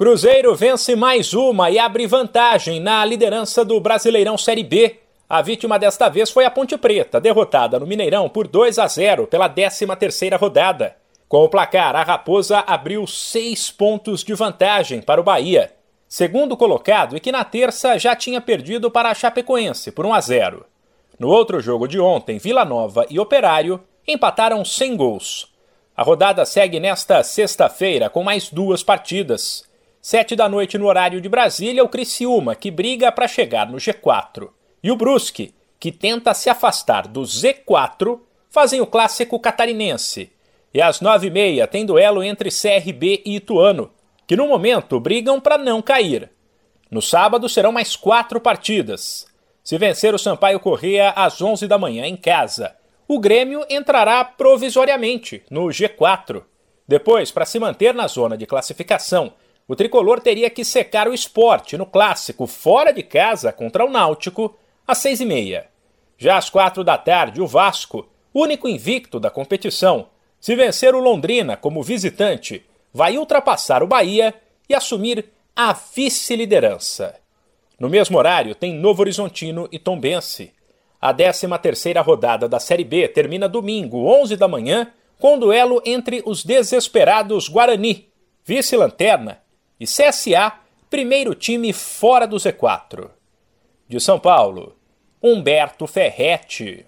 Cruzeiro vence mais uma e abre vantagem na liderança do Brasileirão Série B. A vítima desta vez foi a Ponte Preta, derrotada no Mineirão por 2 a 0 pela 13ª rodada. Com o placar, a Raposa abriu seis pontos de vantagem para o Bahia, segundo colocado e que na terça já tinha perdido para a Chapecoense por 1 a 0. No outro jogo de ontem, Vila Nova e Operário empataram sem gols. A rodada segue nesta sexta-feira com mais duas partidas. Sete da noite no horário de Brasília, o Criciúma, que briga para chegar no G4. E o Brusque, que tenta se afastar do Z4, fazem o clássico catarinense. E às nove e meia tem duelo entre CRB e Ituano, que no momento brigam para não cair. No sábado serão mais quatro partidas. Se vencer o Sampaio Corrêa às onze da manhã em casa, o Grêmio entrará provisoriamente no G4. Depois, para se manter na zona de classificação, o tricolor teria que secar o esporte no clássico fora de casa contra o Náutico às seis e meia. Já às quatro da tarde, o Vasco, único invicto da competição, se vencer o Londrina como visitante, vai ultrapassar o Bahia e assumir a vice-liderança. No mesmo horário, tem Novo Horizontino e Tombense. A 13ª rodada da Série B termina domingo, 11 da manhã, com um duelo entre os desesperados Guarani, vice-lanterna, e CSA, primeiro time fora do Z4. De São Paulo, Humberto Ferretti.